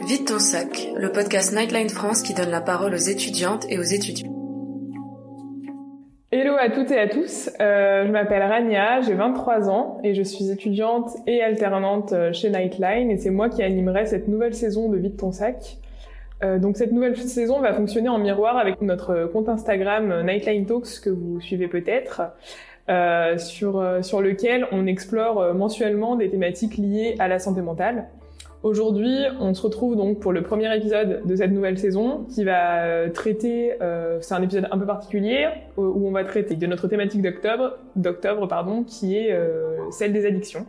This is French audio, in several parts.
Vite ton sac, le podcast Nightline France qui donne la parole aux étudiantes et aux étudiants. Hello à toutes et à tous, euh, je m'appelle Rania, j'ai 23 ans et je suis étudiante et alternante euh, chez Nightline et c'est moi qui animerai cette nouvelle saison de Vite ton sac. Euh, donc cette nouvelle saison va fonctionner en miroir avec notre compte Instagram Nightline Talks que vous suivez peut-être. Sur, sur lequel on explore mensuellement des thématiques liées à la santé mentale. Aujourd'hui, on se retrouve donc pour le premier épisode de cette nouvelle saison qui va euh, traiter, euh, c'est un épisode un peu particulier où on va traiter de notre thématique d'octobre, d'octobre pardon, qui est euh, celle des addictions.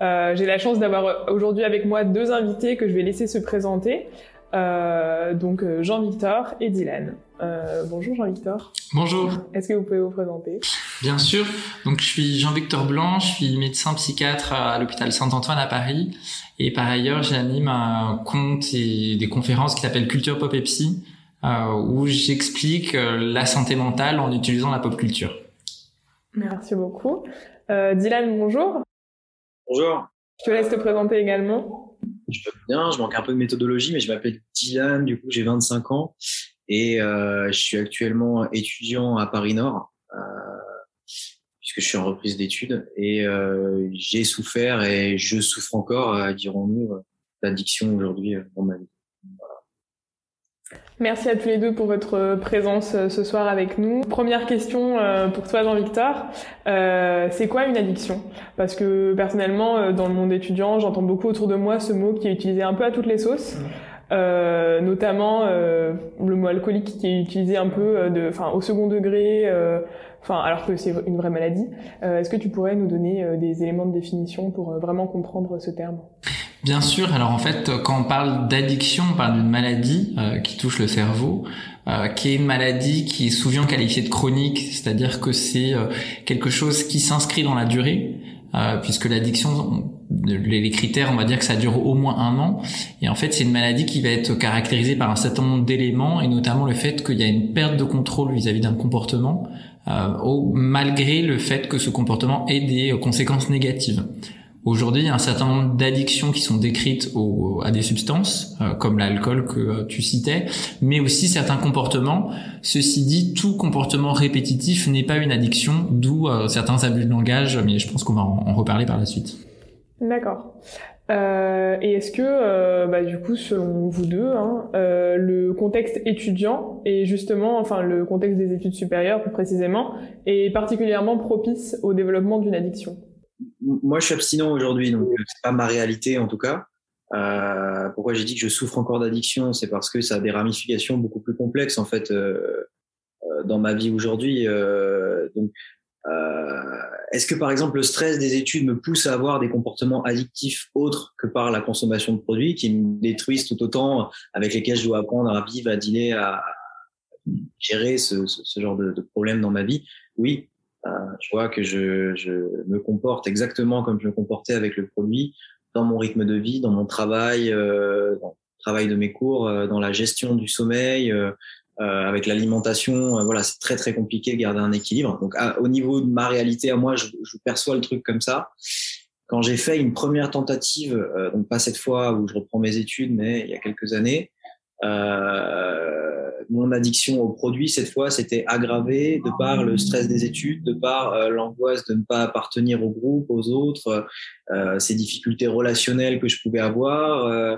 Euh, J'ai la chance d'avoir aujourd'hui avec moi deux invités que je vais laisser se présenter. Euh, donc Jean-Victor et Dylan. Euh, bonjour Jean-Victor. Bonjour. Est-ce que vous pouvez vous présenter? Bien sûr. Donc je suis Jean-Victor Blanc, je suis médecin psychiatre à l'hôpital Saint-Antoine à Paris et par ailleurs j'anime un compte et des conférences qui s'appellent Culture Pop et Psy euh, où j'explique euh, la santé mentale en utilisant la pop culture. Merci beaucoup. Euh, Dylan, bonjour. Bonjour. Je te laisse te présenter également. Je peux bien, je manque un peu de méthodologie, mais je m'appelle Dylan, du coup j'ai 25 ans et euh, je suis actuellement étudiant à Paris Nord, euh, puisque je suis en reprise d'études et euh, j'ai souffert et je souffre encore, euh, dirons-nous, d'addiction aujourd'hui euh, dans ma vie. Merci à tous les deux pour votre présence ce soir avec nous. Première question pour toi Jean-Victor, euh, c'est quoi une addiction? Parce que personnellement, dans le monde étudiant, j'entends beaucoup autour de moi ce mot qui est utilisé un peu à toutes les sauces. Euh, notamment euh, le mot alcoolique qui est utilisé un peu euh, de, enfin, au second degré, euh, enfin, alors que c'est une vraie maladie. Euh, est-ce que tu pourrais nous donner des éléments de définition pour vraiment comprendre ce terme? Bien sûr. Alors en fait, quand on parle d'addiction, on parle d'une maladie qui touche le cerveau. qui est une maladie qui est souvent qualifiée de chronique, c'est-à-dire que c'est quelque chose qui s'inscrit dans la durée, puisque l'addiction, les critères, on va dire que ça dure au moins un an. Et en fait, c'est une maladie qui va être caractérisée par un certain nombre d'éléments, et notamment le fait qu'il y a une perte de contrôle vis-à-vis d'un comportement, euh, malgré le fait que ce comportement ait des conséquences négatives. Aujourd'hui, il y a un certain nombre d'addictions qui sont décrites à des substances, euh, comme l'alcool que euh, tu citais, mais aussi certains comportements. Ceci dit, tout comportement répétitif n'est pas une addiction, d'où euh, certains abus de langage, mais je pense qu'on va en, reparler par la suite. D'accord. Et est-ce que, bah, du coup, selon vous deux, hein, le contexte étudiant et justement, enfin, le contexte des études supérieures plus précisément, est particulièrement propice au développement d'une addiction? Moi, je suis abstinent aujourd'hui, donc c'est pas ma réalité en tout cas. Euh, pourquoi j'ai dit que je souffre encore d'addiction, c'est parce que ça a des ramifications beaucoup plus complexes en fait euh, euh, dans ma vie aujourd'hui. donc euh, Est-ce que par exemple le stress des études me pousse à avoir des comportements addictifs autres que par la consommation de produits qui me détruisent tout autant, avec lesquels je dois apprendre à vivre, à dîner, à gérer ce, ce, genre de, de problème dans ma vie? Oui, euh, je vois que je, je, me comporte exactement comme je me comportais avec le produit dans mon rythme de vie, dans mon travail, euh, dans le travail de mes cours, euh, dans la gestion du sommeil, euh, euh, avec l'alimentation, euh, voilà, c'est très très compliqué de garder un équilibre. Donc, au niveau de ma réalité, à moi, je, je perçois le truc comme ça. Quand j'ai fait une première tentative, euh, donc pas cette fois où je reprends mes études, mais il y a quelques années, euh, mon addiction aux produits cette fois c'était aggravé de par le stress des études, de par euh, l'angoisse de ne pas appartenir au groupe, aux autres, euh, ces difficultés relationnelles que je pouvais avoir, euh,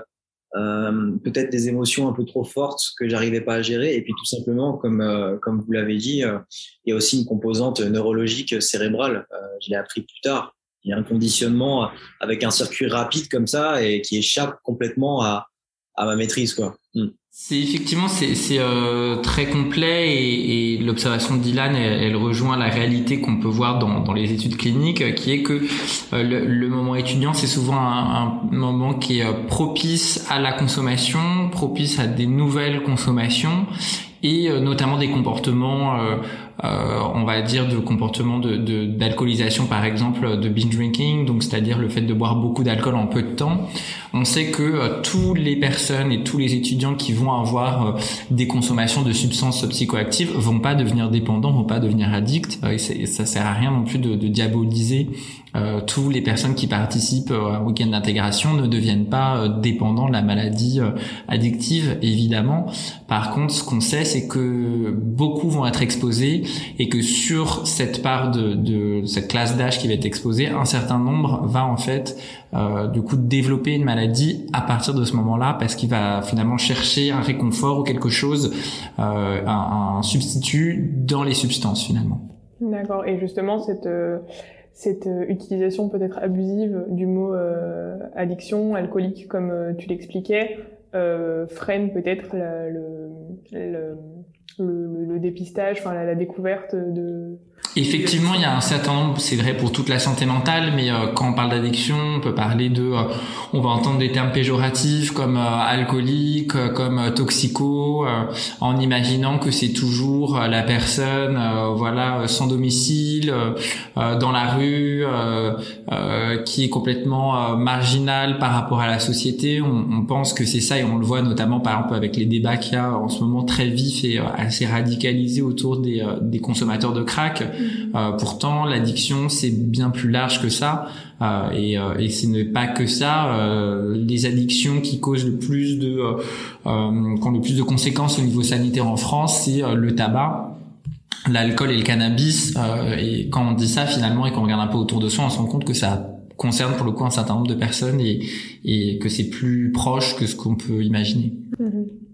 peut-être des émotions un peu trop fortes que j'arrivais pas à gérer. Et puis tout simplement comme comme vous l'avez dit il y a aussi une composante neurologique cérébrale je l'ai appris plus tard. Il y a un conditionnement avec un circuit rapide comme ça et qui échappe complètement à à ma maîtrise quoi. Mm. C'est effectivement c'est euh, très complet et, l'observation de Dylan elle, rejoint la réalité qu'on peut voir dans, dans les études cliniques qui est que euh, le, moment étudiant c'est souvent un, moment qui est euh, propice à la consommation, propice à des nouvelles consommations et euh, notamment des comportements euh, on va dire de comportements de d'alcoolisation par exemple de binge drinking, donc c'est-à-dire le fait de boire beaucoup d'alcool en peu de temps. On sait que euh, tous les personnes et tous les étudiants qui vont avoir euh, des consommations de substances psychoactives vont pas devenir dépendants, vont pas devenir addicts. Euh, et, ça sert à rien non plus de, diaboliser euh, tous les personnes qui participent un week-end d'intégration ne deviennent pas dépendants de la maladie addictive, évidemment. Par contre, ce qu'on sait, c'est que beaucoup vont être exposés et que sur cette part de, de cette classe d'âge qui va être exposée, un certain nombre va en fait euh, du coup développer une maladie à partir de ce moment-là parce qu'il va finalement chercher un réconfort ou quelque chose, euh, un, un, substitut dans les substances finalement. D'accord. Et justement cette euh, cette euh, utilisation peut-être abusive du mot euh, addiction, alcoolique, comme tu l'expliquais, freine peut-être le, le, le, le, dépistage, enfin la, la découverte de Effectivement, il y a un certain nombre, c'est vrai pour toute la santé mentale, mais euh, quand on parle d'addiction, on peut parler de, euh, on va entendre des termes péjoratifs comme euh, alcoolique, comme toxico, en imaginant que c'est toujours la personne, voilà, sans domicile, dans la rue, qui est complètement marginale par rapport à la société. On, on pense que c'est ça et on le voit notamment par exemple avec les débats qu'il y a en ce moment très vifs et assez radicalisés autour des, des consommateurs de crack euh, pourtant, l'addiction, c'est bien plus large que ça. Euh, et, euh, et ce n'est pas que ça. Euh, les addictions qui causent le plus de, euh, qui ont le plus de conséquences au niveau sanitaire en France, c'est le tabac l'alcool et le cannabis. et quand on dit ça finalement et qu'on regarde un peu autour de soi, on se rend compte que ça concerne pour le coup un certain nombre de personnes et, et que c'est plus proche que ce qu'on peut imaginer. Mm-hmm.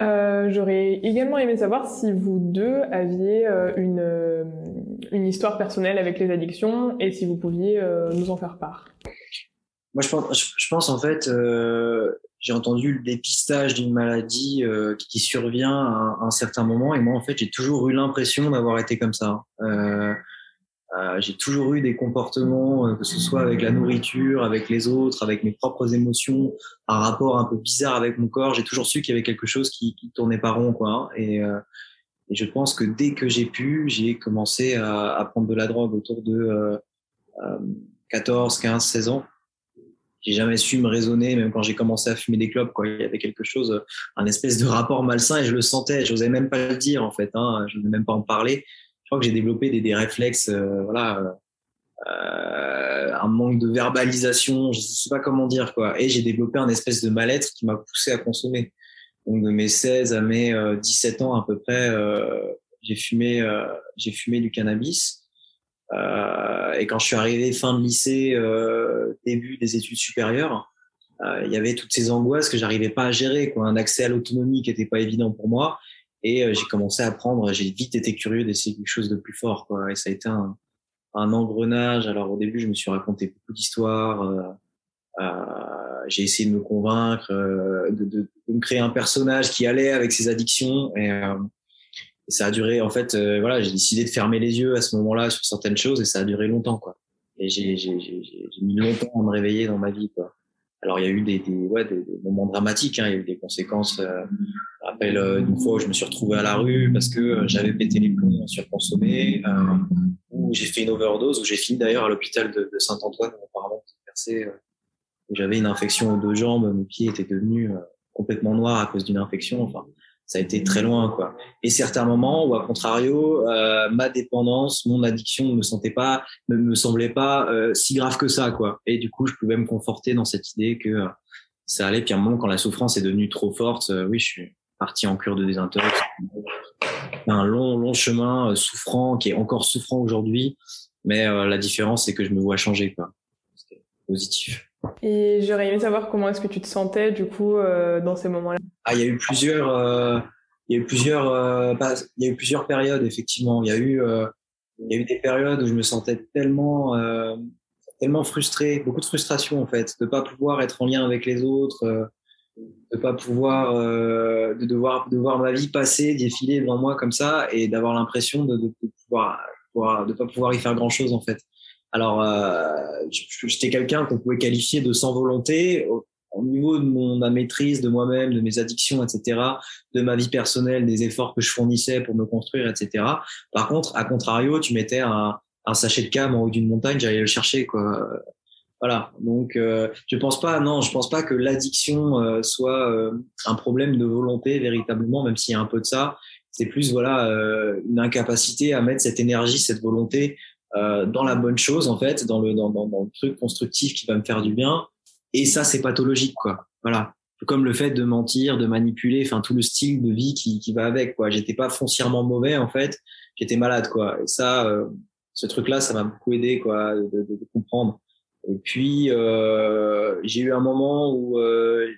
Euh, J'aurais également aimé savoir si vous deux aviez euh, une, euh, une histoire personnelle avec les addictions et si vous pouviez nous en faire part. Moi, je pense, en fait, j'ai entendu le dépistage d'une maladie qui survient à un, certain moment et moi, en fait, j'ai toujours eu l'impression d'avoir été comme ça. Euh, j'ai toujours eu des comportements, euh, que ce soit avec la nourriture, avec les autres, avec mes propres émotions, un rapport un peu bizarre avec mon corps. J'ai toujours su qu'il y avait quelque chose qui, qui tournait pas rond, quoi. Hein. Et, euh, et, je pense que dès que j'ai pu, j'ai commencé à, prendre de la drogue autour de 14, 15, 16 ans. J'ai jamais su me raisonner, même quand j'ai commencé à fumer des clopes, quoi. Il y avait quelque chose, un espèce de rapport malsain et je le sentais. Je n'osais même pas le dire, en fait. Hein. Je n'osais même pas en parler que j'ai développé des, des réflexes, euh, voilà, euh, un manque de verbalisation, je sais pas comment dire quoi. Et j'ai développé un espèce de mal-être qui m'a poussé à consommer. Donc de mes 16 à mes 17 euh, ans à peu près, j'ai fumé, j'ai fumé du cannabis. et quand je suis arrivé fin de lycée, début des études supérieures, il y avait toutes ces angoisses que j'arrivais pas à gérer, quoi. Un accès à l'autonomie qui était pas évident pour moi. Et euh, j'ai commencé à apprendre, j'ai vite été curieux d'essayer quelque chose de plus fort. Quoi. Et ça a été un, un engrenage. Alors au début, je me suis raconté beaucoup d'histoires. Euh, euh, j'ai essayé de me convaincre, euh, de, de, de, me créer un personnage qui allait avec ses addictions. Et, euh, ça a duré, en fait, voilà, j'ai décidé de fermer les yeux à ce moment-là sur certaines choses et ça a duré longtemps. quoi. Et j'ai mis longtemps à me réveiller dans ma vie. quoi. Alors il y a eu des, des, ouais, des, moments dramatiques, hein. il y a eu des conséquences. Rappelle euh, une fois où je me suis retrouvé à la rue parce que euh, j'avais pété les plombs, surconsommé, euh, où j'ai fait une overdose, où j'ai fini d'ailleurs à l'hôpital de, de Saint-Antoine, apparemment percé. Euh, j'avais une infection aux deux jambes, mes pieds étaient devenus complètement noirs à cause d'une infection. Enfin, ça a été très loin quoi. Et certains moments où à contrario euh, ma dépendance, mon addiction ne me sentait pas, ne me semblait pas euh, si grave que ça quoi. Et du coup je pouvais me conforter dans cette idée que ça allait. Puis à un moment quand la souffrance est devenue trop forte, euh, oui je suis parti en cure de désintox. Un long long chemin euh, souffrant qui est encore souffrant aujourd'hui, mais la différence c'est que je me vois changer quoi. Positif. Et j'aurais aimé savoir comment est-ce que tu te sentais du coup euh, dans ces moments-là. Ah, il y a eu plusieurs, euh, il y a eu plusieurs, euh, il y a eu plusieurs périodes effectivement. Il y a eu, euh, il y a eu des périodes où je me sentais tellement, euh, tellement frustré, beaucoup de frustration en fait, de pas pouvoir être en lien avec les autres, euh, de pas pouvoir, de devoir, de voir ma vie passer, défiler devant moi comme ça, et d'avoir l'impression de, de, de pouvoir, de pas pouvoir y faire grand chose en fait. Alors, euh, j'étais quelqu'un qu'on pouvait qualifier de sans volonté. au niveau de mon ma maîtrise de moi-même, de mes addictions, etc., de ma vie personnelle, des efforts que je fournissais pour me construire, etc. Par contre, à contrario, tu mettais un, un sachet de cam en haut d'une montagne, j'allais le chercher, quoi. Voilà. Donc, euh, je pense pas, non, je pense pas que l'addiction euh, soit euh, un problème de volonté véritablement, même s'il y a un peu de ça. C'est plus, voilà, une incapacité à mettre cette énergie, cette volonté dans la bonne chose, en fait, dans le, dans, dans, le truc constructif qui va me faire du bien. Et ça, c'est pathologique, quoi. Voilà. Comme le fait de mentir, de manipuler, enfin, tout le style de vie qui, qui va avec, quoi. J'étais pas foncièrement mauvais, en fait. J'étais malade, quoi. Et ça, ce truc-là, ça m'a beaucoup aidé, quoi, de, de, de comprendre. Et puis, euh, j'ai eu un moment où euh,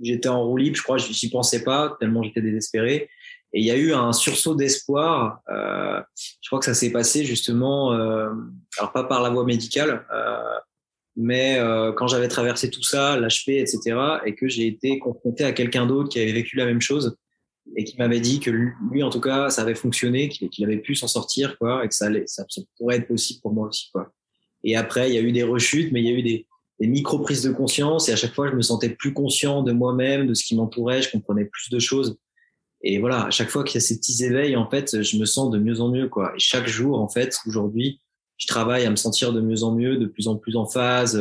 j'étais en roue libre, je crois, je n'y pensais pas, tellement j'étais désespéré. Et il y a eu un sursaut d'espoir. Euh, je crois que ça s'est passé justement, euh, alors pas par la voie médicale, euh, mais euh, quand j'avais traversé tout ça, l'HP, etc., et que j'ai été confronté à quelqu'un d'autre qui avait vécu la même chose et qui m'avait dit que lui, en tout cas, ça avait fonctionné, qu'il avait pu s'en sortir, quoi, et que ça, allait, ça pourrait être possible pour moi aussi, quoi. Et après, il y a eu des rechutes, mais il y a eu des, des micro prises de conscience. Et à chaque fois, je me sentais plus conscient de moi-même, de ce qui m'entourait. Je comprenais plus de choses. Et voilà, à chaque fois qu'il y a ces petits éveils, en fait, je me sens de mieux en mieux, quoi. Et chaque jour, en fait, aujourd'hui, je travaille à me sentir de mieux en mieux, de plus en plus en phase,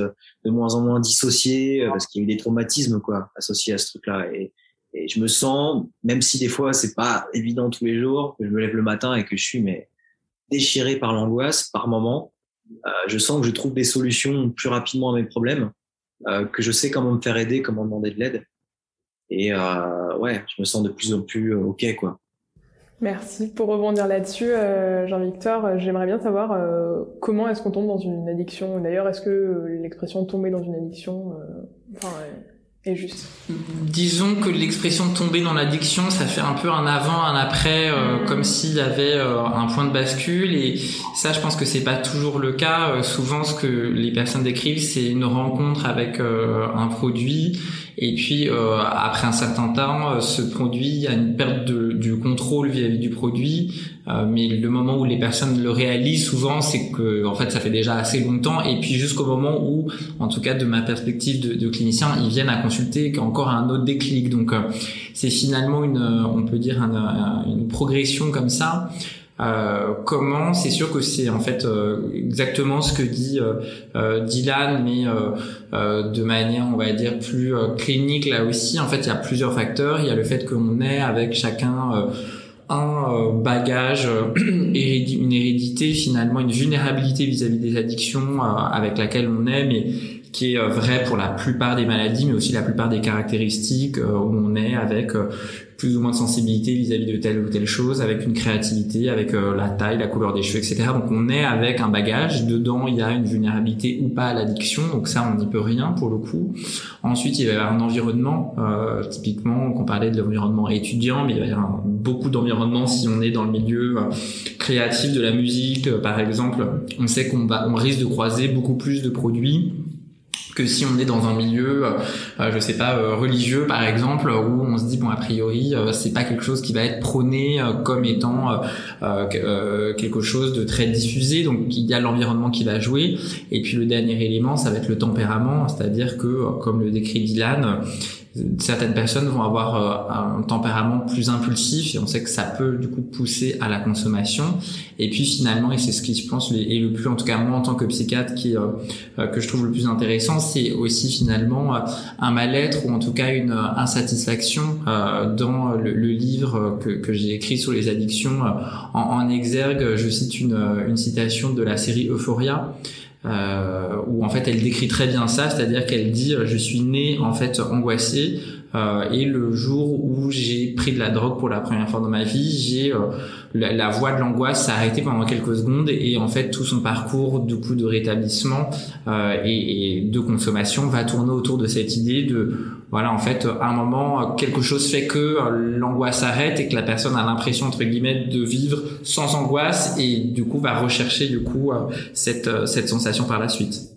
de moins en moins dissocié, parce qu'il y a eu des traumatismes, quoi, associés à ce truc-là. Et, et je me sens, même si des fois c'est pas évident tous les jours, que je me lève le matin et que je suis mais déchiré par l'angoisse par moment, euh, je sens que je trouve des solutions plus rapidement à mes problèmes, euh, que je sais comment me faire aider, comment demander de l'aide. Et euh, ouais, je me sens de plus en plus OK, quoi. Merci. Pour rebondir là-dessus, Jean-Victor, j'aimerais bien savoir comment est-ce qu'on tombe dans une addiction? D'ailleurs, est-ce que l'expression tomber dans une addiction, enfin, juste Disons que l'expression tomber dans l'addiction, ça fait un peu un avant, un après, euh, mm. comme s'il y avait euh, un point de bascule. Et ça, je pense que c'est pas toujours le cas. Euh, souvent, ce que les personnes décrivent, c'est une rencontre avec un produit et puis après un certain temps, ce produit, a une perte de, du contrôle vis-à-vis du produit. Euh, mais le moment où les personnes le réalisent souvent, c'est que en fait ça fait déjà assez longtemps. Et puis jusqu'au moment où, en tout cas de ma perspective de, clinicien, ils viennent à consulter encore un autre déclic. Donc c'est finalement une, on peut dire une progression comme ça. Euh, comment? C'est sûr que c'est en fait euh, exactement ce que dit euh, Dylan, mais de manière, on va dire, plus clinique là aussi. En fait, il y a plusieurs facteurs. Il y a le fait qu'on est avec chacun un bagage, une hérédité finalement, une vulnérabilité vis-à-vis des addictions avec laquelle on est, mais qui est vrai pour la plupart des maladies, mais aussi la plupart des caractéristiques où on est avec plus ou moins de sensibilité vis-à-vis de telle ou telle chose, avec une créativité, avec euh, la taille, la couleur des cheveux, etc. Donc on est avec un bagage. Dedans, il y a une vulnérabilité ou pas à l'addiction. Donc ça, on n'y peut rien pour le coup. Ensuite, il va y avoir un environnement. Euh, typiquement, on parlait de l'environnement étudiant, mais il va y avoir beaucoup d'environnements si on est dans le milieu euh, créatif de la musique, par exemple. On sait qu'on on risque de croiser beaucoup plus de produits que si on est dans un milieu, euh, je sais pas, euh, religieux par exemple, où on se dit bon a priori euh, c'est pas quelque chose qui va être prôné euh, comme étant quelque chose de très diffusé, donc il y a l'environnement qui va jouer. Et puis le dernier élément, ça va être le tempérament, c'est-à-dire que comme le décrit Dylan, certaines personnes vont avoir euh, un tempérament plus impulsif et on sait que ça peut du coup pousser à la consommation. Et puis finalement et c'est ce qui je pense est le plus en tout cas moi en tant que psychiatre qui euh, euh, que je trouve le plus intéressant c'est aussi finalement un mal-être ou en tout cas une insatisfaction dans le, livre que, que j'ai écrit sur les addictions en, en, exergue. Je cite une, une citation de la série Euphoria euh, où en fait elle décrit très bien ça, c'est-à-dire qu'elle dit je suis née en fait angoissée euh, et le jour où j'ai pris de la drogue pour la première fois dans ma vie, j'ai euh, la, la, voix de l'angoisse s'est arrêtée pendant quelques secondes et en fait tout son parcours du coup de rétablissement euh, et, et, de consommation va tourner autour de cette idée de voilà en fait à un moment quelque chose fait que euh, l'angoisse s'arrête et que la personne a l'impression entre guillemets de vivre sans angoisse et du coup va rechercher du coup cette cette sensation par la suite.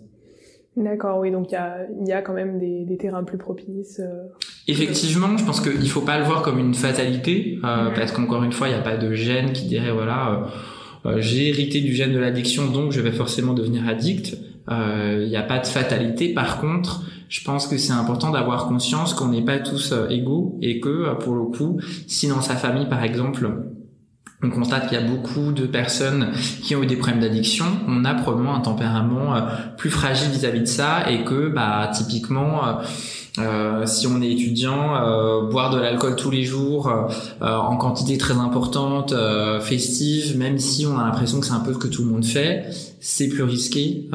D'accord, oui, donc il y a, y a quand même des, des terrains plus propices. Euh, Effectivement, je pense qu'il faut pas le voir comme une fatalité, euh, parce qu'encore une fois, il n'y a pas de gène qui dirait voilà, euh, euh, j'ai hérité du gène de l'addiction, donc je vais forcément devenir addict. Il n'y a pas de fatalité. Par contre, je pense que c'est important d'avoir conscience qu'on n'est pas tous égaux et que pour le coup, si dans sa famille par exemple on constate qu'il y a beaucoup de personnes qui ont eu des problèmes d'addiction, on a probablement un tempérament plus fragile vis-à-vis de ça et que bah typiquement euh, si on est étudiant, euh, boire de l'alcool tous les jours euh, en quantité très importante, festive, même si on a l'impression que c'est un peu ce que tout le monde fait, c'est plus risqué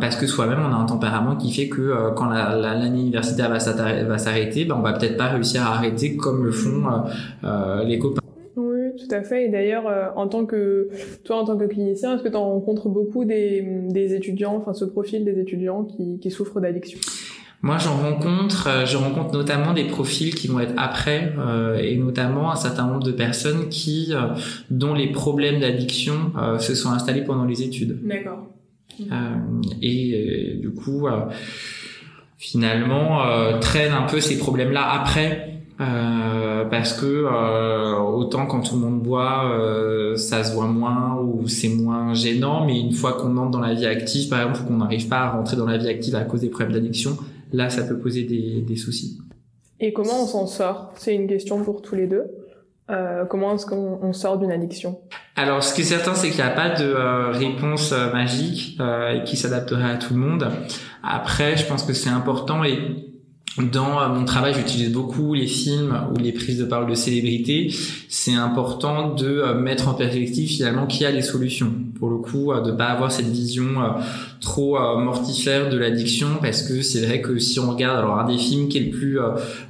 parce que soi-même on a un tempérament qui fait que quand l'année la, universitaire va s'arrêter, ben on va peut-être pas réussir à arrêter comme le font les copains. Oui, tout à fait. Et d'ailleurs, en tant que toi, en tant que clinicien, est-ce que tu rencontres beaucoup des, des étudiants, enfin ce profil des étudiants qui, qui souffrent d'addiction? Moi, j'en rencontre, euh, je rencontre notamment des profils qui vont être après, euh, et notamment un certain nombre de personnes qui, euh, dont les problèmes d'addiction se sont installés pendant les études. D'accord. et du coup, finalement, traînent un peu ces problèmes-là après. Parce que autant quand tout le monde boit, ça se voit moins ou c'est moins gênant, mais une fois qu'on entre dans la vie active, par exemple, qu'on n'arrive pas à rentrer dans la vie active à cause des problèmes d'addiction, là, ça peut poser des, des soucis. Et comment on s'en sort? C'est une question pour tous les deux. Euh, comment est-ce qu'on sort d'une addiction? Alors, ce qui est certain, c'est qu'il n'y a pas de euh, réponse euh, magique euh, qui s'adapterait à tout le monde. Après, je pense que c'est important et dans mon travail, j'utilise beaucoup les films ou les prises de parole de célébrités. C'est important de euh, mettre en perspective finalement qui a les solutions. Pour le coup, euh, de pas avoir cette vision trop mortifère de l'addiction, parce que c'est vrai que si on regarde, alors un des films qui est le plus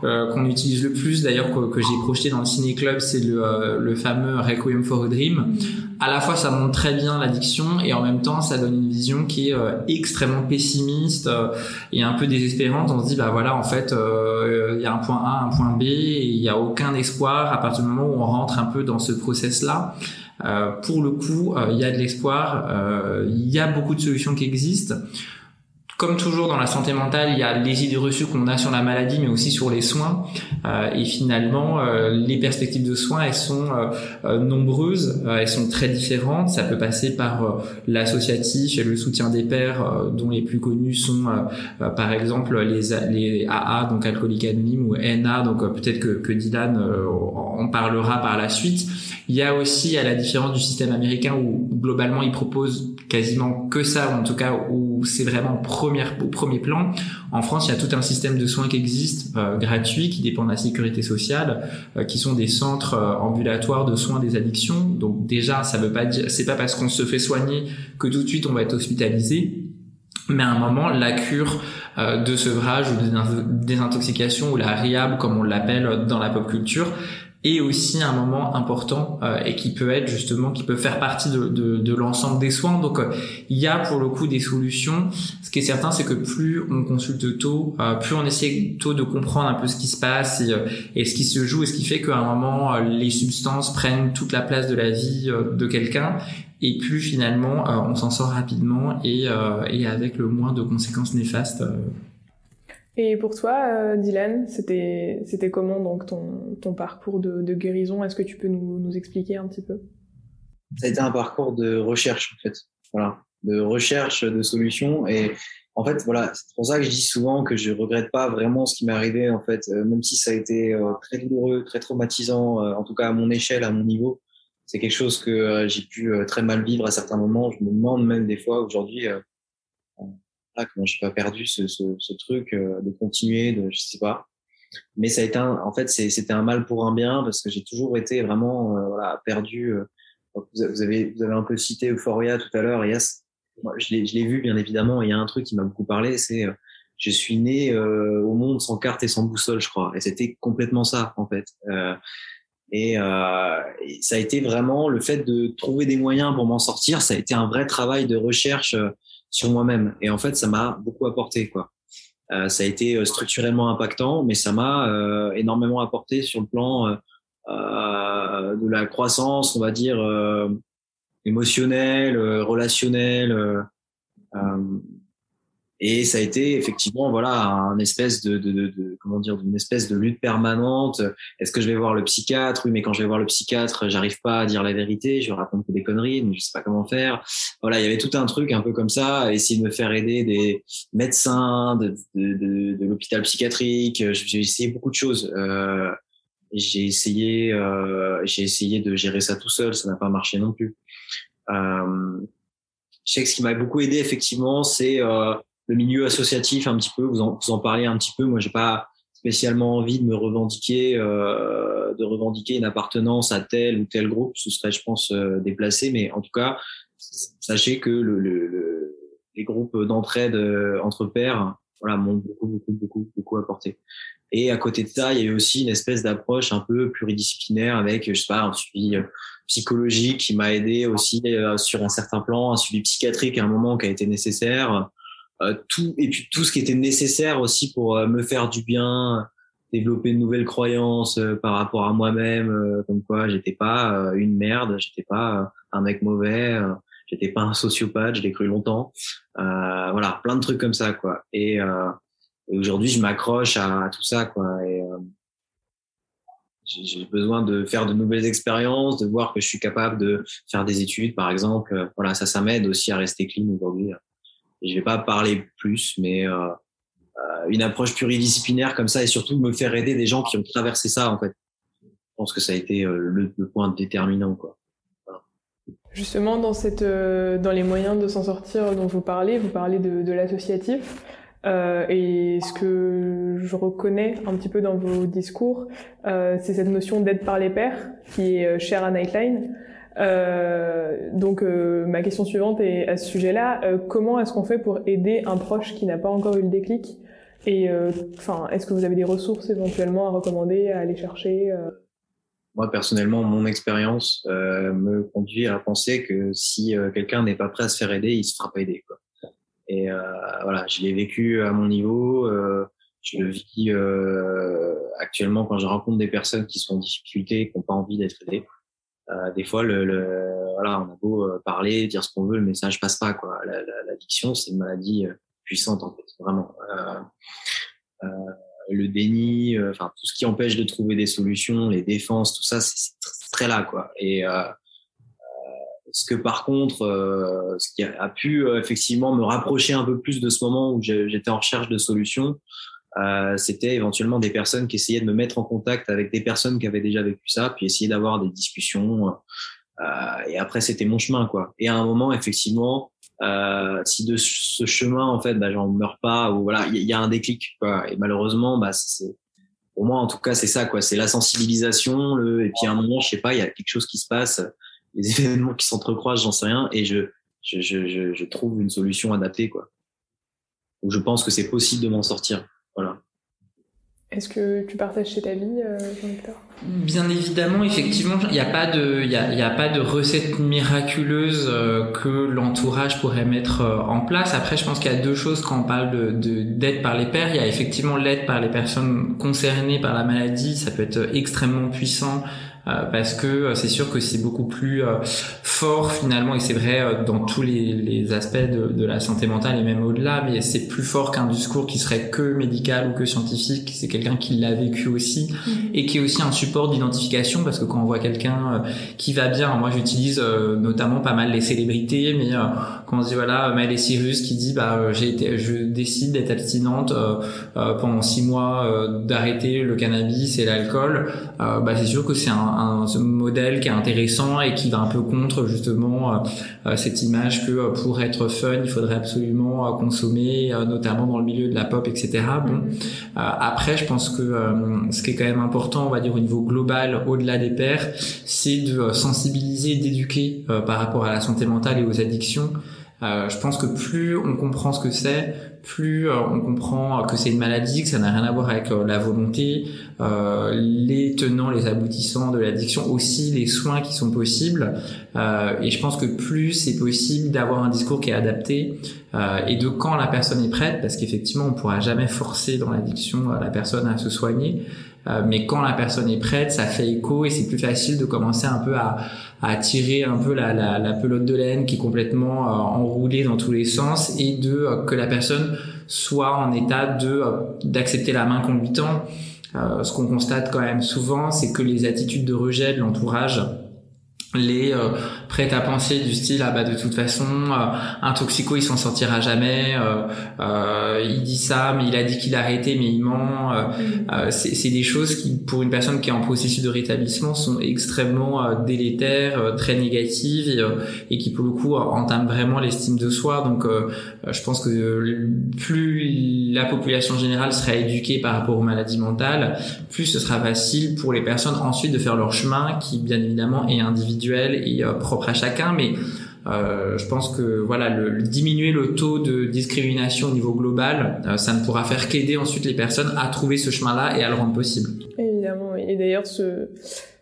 qu'on utilise le plus, d'ailleurs que, j'ai projeté dans le ciné club, c'est le, le fameux Requiem for a Dream à la fois ça montre très bien l'addiction et en même temps ça donne une vision qui est euh, extrêmement pessimiste euh, et un peu désespérante. On se dit bah voilà en fait euh, il y a un point A, un point B et il n'y a aucun espoir à partir du moment où on rentre un peu dans ce process là. Pour le coup, il y a de l'espoir, il y a beaucoup de solutions qui existent. Comme toujours dans la santé mentale, il y a les idées reçues qu'on a sur la maladie, mais aussi sur les soins. Euh, et finalement, euh, les perspectives de soins, elles sont euh, nombreuses, elles sont très différentes. Ça peut passer par l'associatif et le soutien des pairs, dont les plus connus sont, par exemple, les, les AA, donc alcooliques anonymes, ou NA, donc peut-être que, que Dylan en parlera par la suite. Il y a aussi, à la différence du système américain, où globalement, il propose quasiment que ça, ou en tout cas où c'est vraiment première, au premier plan. En France, il y a tout un système de soins qui existe, euh, gratuit, qui dépend de la sécurité sociale, euh, qui sont des centres euh, ambulatoires de soins des addictions. Donc déjà, ça veut pas dire, c'est pas parce qu'on se fait soigner que tout de suite on va être hospitalisé. Mais à un moment, la cure de sevrage ou de désintoxication ou la RIAB, comme on l'appelle dans la pop culture, et aussi un moment important euh, et qui peut être justement qui peut faire partie de, de, de l'ensemble des soins. Donc euh, il y a pour le coup des solutions. Ce qui est certain c'est que plus on consulte tôt euh, plus on essaie tôt de comprendre un peu ce qui se passe et, et ce qui se joue et ce qui fait qu'à un moment les substances prennent toute la place de la vie de quelqu'un. Et plus finalement on s'en sort rapidement et, et avec le moins de conséquences néfastes et pour toi, euh, Dylan, c'était c'était comment donc ton, ton parcours de, guérison? Est-ce que tu peux nous, nous expliquer un petit peu? Ça a été un parcours de recherche en fait, voilà, de recherche de solutions. Et en fait voilà, c'est pour ça que je dis souvent que je regrette pas vraiment ce qui m'est arrivé en fait, euh, même si ça a été euh, très douloureux, très traumatisant, en tout cas à mon échelle, à mon niveau. C'est quelque chose que j'ai pu très mal vivre à certains moments. Je me demande même des fois aujourd'hui ah, comment j'ai pas perdu ce, truc euh, de continuer, de je sais pas. Mais ça a été un, en fait c'était un mal pour un bien parce que j'ai toujours été vraiment euh, voilà, perdu. Euh, vous avez vous avez un peu cité Euphoria tout à l'heure. Yes, je l'ai je vu bien évidemment. Il y a un truc qui m'a beaucoup parlé, c'est je suis né au monde sans carte et sans boussole, je crois. Et c'était complètement ça en fait. Euh, et, ça a été vraiment le fait de trouver des moyens pour m'en sortir. Ça a été un vrai travail de recherche sur moi-même. Et en fait, ça m'a beaucoup apporté, quoi. Euh, ça a été euh, structurellement impactant, mais ça m'a euh, énormément apporté sur le plan euh, euh de la croissance, on va dire émotionnelle, relationnelle. Et ça a été effectivement voilà un espèce de, de, de, de comment dire d'une espèce de lutte permanente. Est-ce que je vais voir le psychiatre? Oui, mais quand je vais voir le psychiatre, j'arrive pas à dire la vérité. Je raconte des conneries, mais je sais pas comment faire. Voilà, il y avait tout un truc un peu comme ça. Essayer de me faire aider des médecins de, de, l'hôpital psychiatrique. J'ai essayé beaucoup de choses. Euh, j'ai essayé, euh, j'ai essayé de gérer ça tout seul. Ça n'a pas marché non plus. Euh, je sais que ce qui m'a beaucoup aidé effectivement, c'est euh, le milieu associatif un petit peu. Vous en, vous en parlez un petit peu. Moi, j'ai pas spécialement envie de me revendiquer, euh, de revendiquer une appartenance à tel ou tel groupe. Ce serait, je pense, euh, déplacé. Mais en tout cas, sachez que le, le, les groupes d'entraide euh, entre pairs, voilà, m'ont beaucoup, beaucoup, beaucoup, beaucoup apporté. Et à côté de ça, il y a eu aussi une espèce d'approche un peu pluridisciplinaire avec, je sais pas, un suivi psychologique qui m'a aidé aussi sur un certain plan, un suivi psychiatrique à un moment qui a été nécessaire, euh, tout et puis tout ce qui était nécessaire aussi pour euh, me faire du bien, développer de nouvelles croyances euh, par rapport à moi-même, comme quoi j'étais pas une merde, j'étais pas un mec mauvais, j'étais pas un sociopathe, je l'ai cru longtemps. voilà, plein de trucs comme ça quoi. Et, et aujourd'hui, je m'accroche à, tout ça quoi. Et j'ai besoin de faire de nouvelles expériences, de voir que je suis capable de faire des études, par exemple. Voilà, ça, ça m'aide aussi à rester clean aujourd'hui je vais pas parler plus, mais euh, euh, une approche pluridisciplinaire comme ça et surtout me faire aider des gens qui ont traversé ça en fait. Je pense que ça a été euh, le, point déterminant quoi. Justement, dans, cette, euh, dans les moyens de s'en sortir dont vous parlez, vous parlez de, de l'associatif. Euh, et ce que je reconnais un petit peu dans vos discours, euh, c'est cette notion d'aide par les pairs qui est chère à Nightline. Euh, donc euh, ma question suivante est à ce sujet-là, euh, comment est-ce qu'on fait pour aider un proche qui n'a pas encore eu le déclic Et enfin, est-ce que vous avez des ressources éventuellement à recommander, à aller chercher Moi personnellement, mon expérience me conduit à penser que si quelqu'un n'est pas prêt à se faire aider, il se fera pas aider. Quoi. Et voilà, je l'ai vécu à mon niveau. je le vis actuellement quand je rencontre des personnes qui sont en difficulté, qui n'ont pas envie d'être aidées. Euh, des fois, le, le, voilà, on a beau euh, parler, dire ce qu'on veut, le message passe pas. Quoi. L'addiction, c'est une maladie euh, puissante en fait, vraiment. Euh, le déni, enfin tout ce qui empêche de trouver des solutions, les défenses, tout ça, c'est très là quoi. Et ce que par contre, ce qui a, pu effectivement me rapprocher un peu plus de ce moment où j'étais en recherche de solutions, euh, c'était éventuellement des personnes qui essayaient de me mettre en contact avec des personnes qui avaient déjà vécu ça, puis essayer d'avoir des discussions. Euh, et après, c'était mon chemin, quoi. Et à un moment, effectivement, euh, si de ce chemin, en fait, bah, j'en meurs pas, ou voilà, il y, a un déclic, quoi. Et malheureusement, bah, c'est, pour moi, en tout cas, c'est ça, quoi. C'est la sensibilisation, le, et puis à un moment, je sais pas, il y a quelque chose qui se passe, les événements qui s'entrecroisent, j'en sais rien, et je, je, je, je trouve une solution adaptée, quoi. Donc, je pense que c'est possible de m'en sortir. Voilà. Est-ce que tu partages cet avis, euh, Jean-Victor? Bien évidemment, effectivement, il n'y a pas de, y a, y a, pas de recette miraculeuse euh, que l'entourage pourrait mettre euh, en place. Après, je pense qu'il y a deux choses quand on parle de, d'aide par les pairs. Il y a effectivement l'aide par les personnes concernées par la maladie. Ça peut être extrêmement puissant euh, parce que euh, c'est sûr que c'est beaucoup plus euh, fort finalement et c'est vrai dans tous les, les aspects de, de, la santé mentale et même au-delà mais c'est plus fort qu'un discours qui serait que médical ou que scientifique c'est quelqu'un qui l'a vécu aussi mm-hmm. et qui est aussi un support d'identification parce que quand on voit quelqu'un qui va bien moi j'utilise notamment pas mal les célébrités mais quand on se dit voilà Maëlle Cyrus qui dit bah j'ai été je décide d'être abstinente pendant six mois d'arrêter le cannabis et l'alcool bah c'est sûr que c'est un, un, modèle qui est intéressant et qui va un peu contre justement euh, euh, cette image que euh, pour être fun, il faudrait absolument consommer, notamment dans le milieu de la pop, etc. Bon, après, je pense que ce qui est quand même important, on va dire au niveau global, au-delà des pairs, c'est de sensibiliser, d'éduquer par rapport à la santé mentale et aux addictions. Euh, je pense que plus on comprend ce que c'est, plus euh, on comprend que c'est une maladie, que ça n'a rien à voir avec euh, la volonté, les tenants, les aboutissants de l'addiction, aussi les soins qui sont possibles. et je pense que plus c'est possible d'avoir un discours qui est adapté, et de quand la personne est prête, parce qu'effectivement, on pourra jamais forcer dans l'addiction la personne à se soigner. Mais quand la personne est prête, ça fait écho et c'est plus facile de commencer un peu à, à tirer un peu la, la, la, pelote de laine qui est complètement enroulée dans tous les sens et de que la personne soit en état de d'accepter la main qu'on lui tend euh, ce qu'on constate quand même souvent, c'est que les attitudes de rejet de l'entourage les euh, prêts à penser du style ah bah de toute façon euh, un toxico il s'en sortira jamais euh, euh, il dit ça mais il a dit qu'il a arrêté mais il ment mm. c'est des choses qui pour une personne qui est en processus de rétablissement sont extrêmement délétères très négatives et, et, qui pour le coup entament vraiment l'estime de soi donc je pense que plus la population générale sera éduquée par rapport aux maladies mentales plus ce sera facile pour les personnes ensuite de faire leur chemin qui bien évidemment est individuel et euh, propre à chacun, mais euh, je pense que voilà, le, diminuer le taux de discrimination au niveau global, euh, ça ne pourra faire qu'aider ensuite les personnes à trouver ce chemin-là et à le rendre possible. Évidemment, et d'ailleurs ce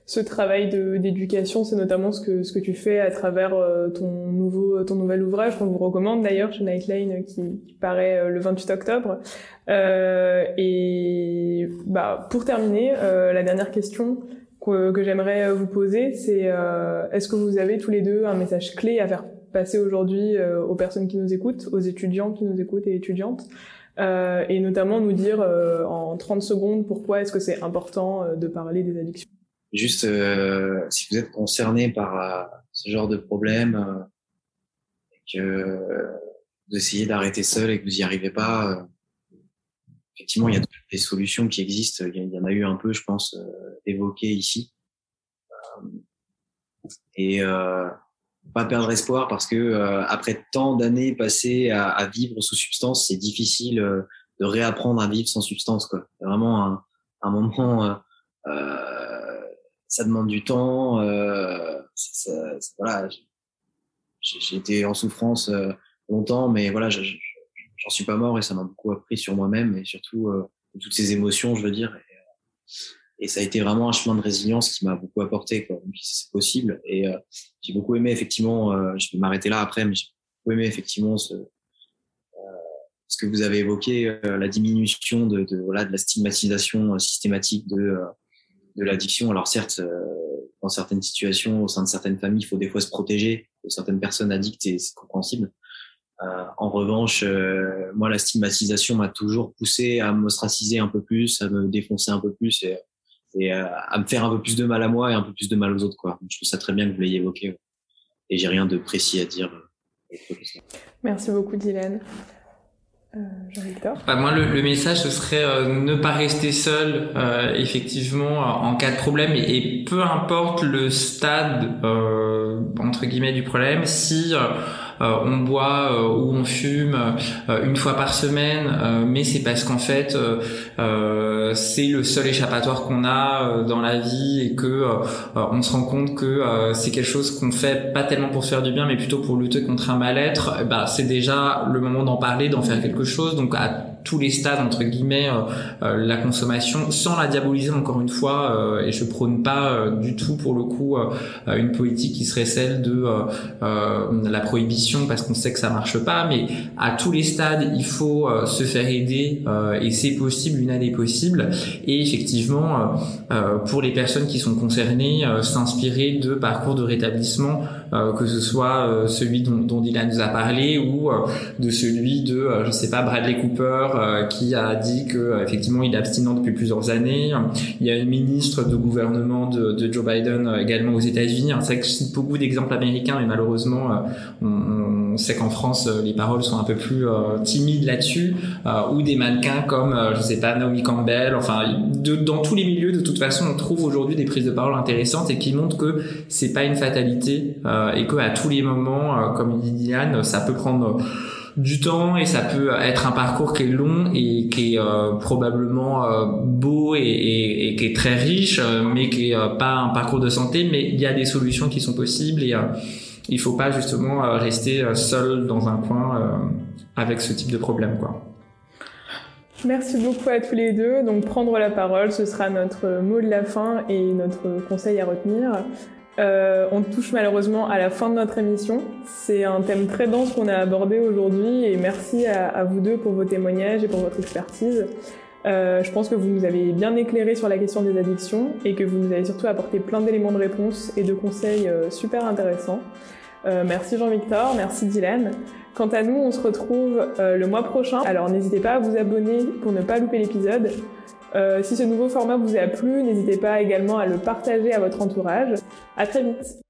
ce travail d'éducation, c'est notamment ce que ce que tu fais à travers ton nouveau ton nouvel ouvrage qu'on vous recommande d'ailleurs chez Nightline qui, qui paraît le 28 octobre. et bah pour terminer, la dernière question que, j'aimerais euh, vous poser, c'est euh, est-ce que vous avez tous les deux un message clé à faire passer aujourd'hui euh, aux personnes qui nous écoutent, aux étudiants qui nous écoutent et étudiantes, et notamment nous dire en 30 secondes pourquoi est-ce que c'est important de parler des addictions. Juste, si vous êtes concerné par ce genre de problème, et que vous essayez d'arrêter seul et que vous n'y arrivez pas, effectivement, il y a des solutions qui existent. Il y en a eu un peu, je pense, euh, évoquées ici. Euh, et euh, pas perdre espoir parce que euh, après tant d'années passées à, vivre sous substance, c'est difficile euh, de réapprendre à vivre sans substance. Quoi. Vraiment un moment. Ça demande du temps. Ça, voilà, j'ai été en souffrance longtemps, mais voilà, je, j'en suis pas mort et ça m'a beaucoup appris sur moi-même et surtout euh, toutes ces émotions, je veux dire. Et, euh, et, ça a été vraiment un chemin de résilience qui m'a beaucoup apporté, quoi. c'est possible. Et euh, j'ai beaucoup aimé effectivement. je vais m'arrêter là après, mais j'ai beaucoup aimé effectivement ce, ce que vous avez évoqué, la diminution de, de, voilà de la stigmatisation systématique de de l'addiction. Alors certes, dans certaines situations, au sein de certaines familles, il faut des fois se protéger de certaines personnes addictes et c'est compréhensible. Euh, en revanche, euh, moi, la stigmatisation m'a toujours poussé à m'ostraciser un peu plus, à me défoncer un peu plus et, et euh, à me faire un peu plus de mal à moi et un peu plus de mal aux autres. Quoi. je trouve ça très bien que vous l'ayez évoqué. Et j'ai rien de précis à dire. Merci beaucoup, Dylan. Euh, bah, Moi, le, le, message, ce serait ne pas rester seul, euh, effectivement, en cas de problème. Et, et peu importe le stade, entre guillemets, du problème, si euh, on boit euh, ou on fume euh, une fois par semaine, mais c'est parce qu'en fait c'est le seul échappatoire qu'on a dans la vie et que on se rend compte que c'est quelque chose qu'on fait pas tellement pour faire du bien, mais plutôt pour lutter contre un mal-être. Bah c'est déjà le moment d'en parler, d'en faire quelque chose. Donc tous les stades entre guillemets euh, euh, la consommation sans la diaboliser encore une fois euh, et je prône pas du tout pour le coup une politique qui serait celle de la prohibition parce qu'on sait que ça marche pas mais à tous les stades il faut se faire aider et c'est possible une année possible et effectivement pour les personnes qui sont concernées s'inspirer de parcours de rétablissement que ce soit celui dont, dont Dylan nous a parlé ou de celui de je sais pas Bradley Cooper euh, qui a dit que euh, effectivement il est abstinent depuis plusieurs années. Il y a une ministre de gouvernement de, de Joe Biden euh, également aux États-Unis. Que je cite beaucoup d'exemples américains, mais malheureusement on, on sait qu'en France les paroles sont un peu plus timides là-dessus. ou des mannequins comme je sais pas Naomi Campbell. Enfin, de, dans tous les milieux de toute façon on trouve aujourd'hui des prises de parole intéressantes et qui montrent que c'est pas une fatalité et que à tous les moments, comme dit Diane, ça peut prendre du temps et ça peut être un parcours qui est long et qui est euh, probablement euh, beau et, qui est très riche, euh, mais qui est pas un parcours de santé. Mais il y a des solutions qui sont possibles et il faut pas justement rester seul dans un coin avec ce type de problème, quoi. Merci beaucoup à tous les deux. Donc prendre la parole, ce sera notre mot de la fin et notre conseil à retenir. Euh, on touche malheureusement à la fin de notre émission. C'est un thème très dense qu'on a abordé aujourd'hui et merci à, vous deux pour vos témoignages et pour votre expertise. Euh, je pense que vous nous avez bien éclairé sur la question des addictions et que vous nous avez surtout apporté plein d'éléments de réponse et de conseils euh, super intéressants. Merci Jean-Victor, merci Dylan. Quant à nous, on se retrouve le mois prochain. Alors n'hésitez pas à vous abonner pour ne pas louper l'épisode. Euh, si ce nouveau format vous a plu, n'hésitez pas également à le partager à votre entourage. À très vite.